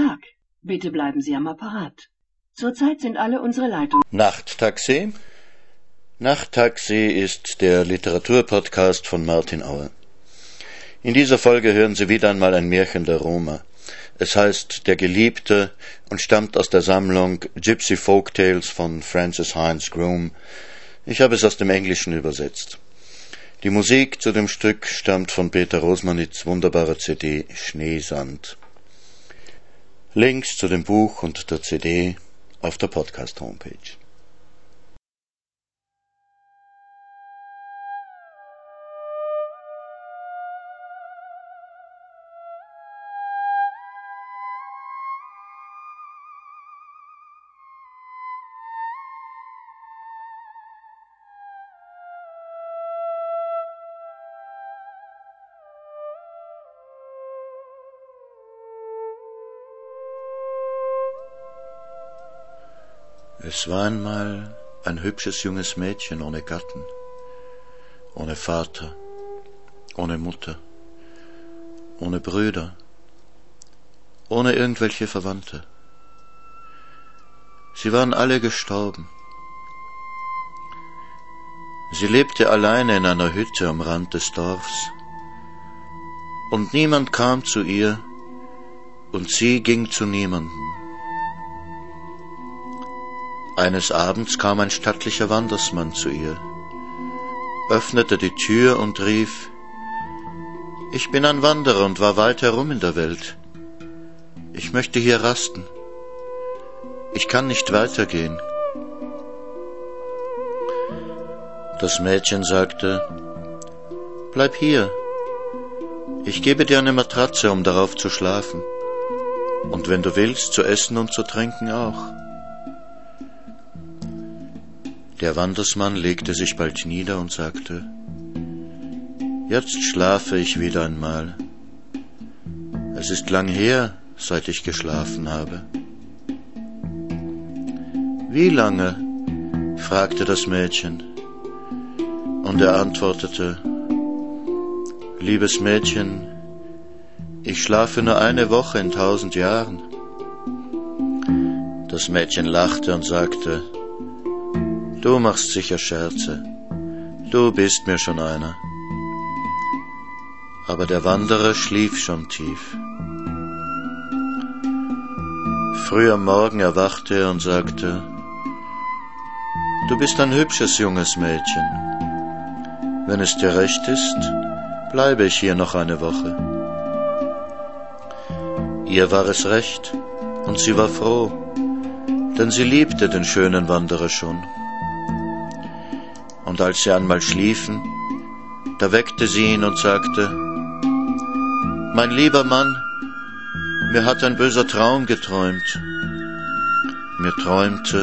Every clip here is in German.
Tag. Bitte bleiben Sie am Apparat. Zurzeit sind alle unsere Leitungen. Nachttaxi? Nachttaxi ist der Literaturpodcast von Martin Auer. In dieser Folge hören Sie wieder einmal ein Märchen der Roma. Es heißt Der Geliebte und stammt aus der Sammlung Gypsy Folk Tales von Francis Hines Groom. Ich habe es aus dem Englischen übersetzt. Die Musik zu dem Stück stammt von Peter Rosmanits wunderbarer CD Schneesand. Links zu dem Buch und der CD auf der Podcast-Homepage. Es war einmal ein hübsches junges Mädchen ohne Gatten, ohne Vater, ohne Mutter, ohne Brüder, ohne irgendwelche Verwandte. Sie waren alle gestorben. Sie lebte alleine in einer Hütte am Rand des Dorfs, und niemand kam zu ihr, und sie ging zu niemandem. Eines Abends kam ein stattlicher Wandersmann zu ihr, öffnete die Tür und rief, Ich bin ein Wanderer und war weit herum in der Welt. Ich möchte hier rasten. Ich kann nicht weitergehen. Das Mädchen sagte, Bleib hier. Ich gebe dir eine Matratze, um darauf zu schlafen. Und wenn du willst, zu essen und zu trinken auch. Der Wandersmann legte sich bald nieder und sagte, Jetzt schlafe ich wieder einmal. Es ist lang her, seit ich geschlafen habe. Wie lange? fragte das Mädchen. Und er antwortete, Liebes Mädchen, ich schlafe nur eine Woche in tausend Jahren. Das Mädchen lachte und sagte, Du machst sicher Scherze. Du bist mir schon einer. Aber der Wanderer schlief schon tief. Früh am Morgen erwachte er und sagte, Du bist ein hübsches junges Mädchen. Wenn es dir recht ist, bleibe ich hier noch eine Woche. Ihr war es recht, und sie war froh, denn sie liebte den schönen Wanderer schon und als sie einmal schliefen, da weckte sie ihn und sagte, Mein lieber Mann, mir hat ein böser Traum geträumt. Mir träumte,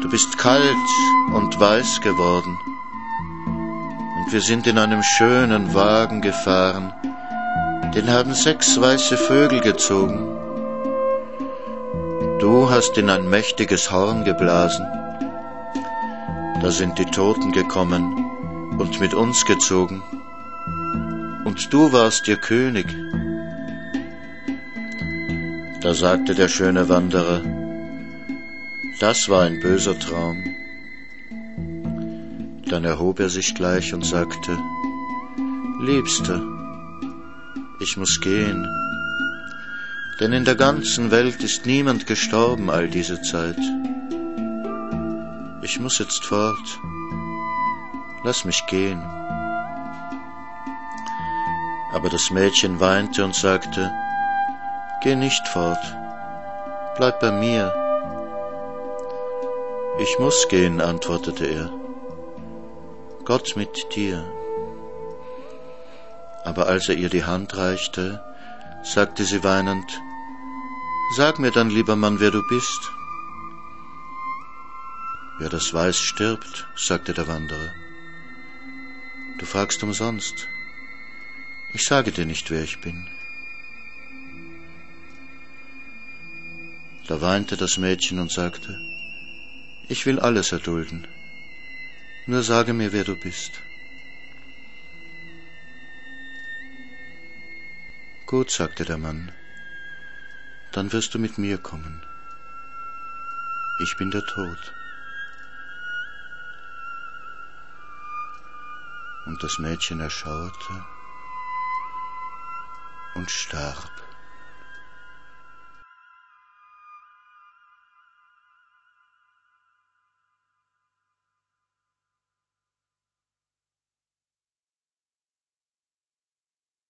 du bist kalt und weiß geworden, und wir sind in einem schönen Wagen gefahren, den haben sechs weiße Vögel gezogen. Du hast in ein mächtiges Horn geblasen, da sind die Toten gekommen und mit uns gezogen, und du warst ihr König. Da sagte der schöne Wanderer, das war ein böser Traum. Dann erhob er sich gleich und sagte, Liebster, ich muss gehen, denn in der ganzen Welt ist niemand gestorben all diese Zeit. Ich muss jetzt fort. Lass mich gehen. Aber das Mädchen weinte und sagte, Geh nicht fort, bleib bei mir. Ich muss gehen, antwortete er. Gott mit dir. Aber als er ihr die Hand reichte, sagte sie weinend, Sag mir dann, lieber Mann, wer du bist. Wer das weiß, stirbt, sagte der Wanderer. Du fragst umsonst. Ich sage dir nicht, wer ich bin. Da weinte das Mädchen und sagte, ich will alles erdulden, nur sage mir, wer du bist. Gut, sagte der Mann, dann wirst du mit mir kommen. Ich bin der Tod. Und das Mädchen erschauerte und starb.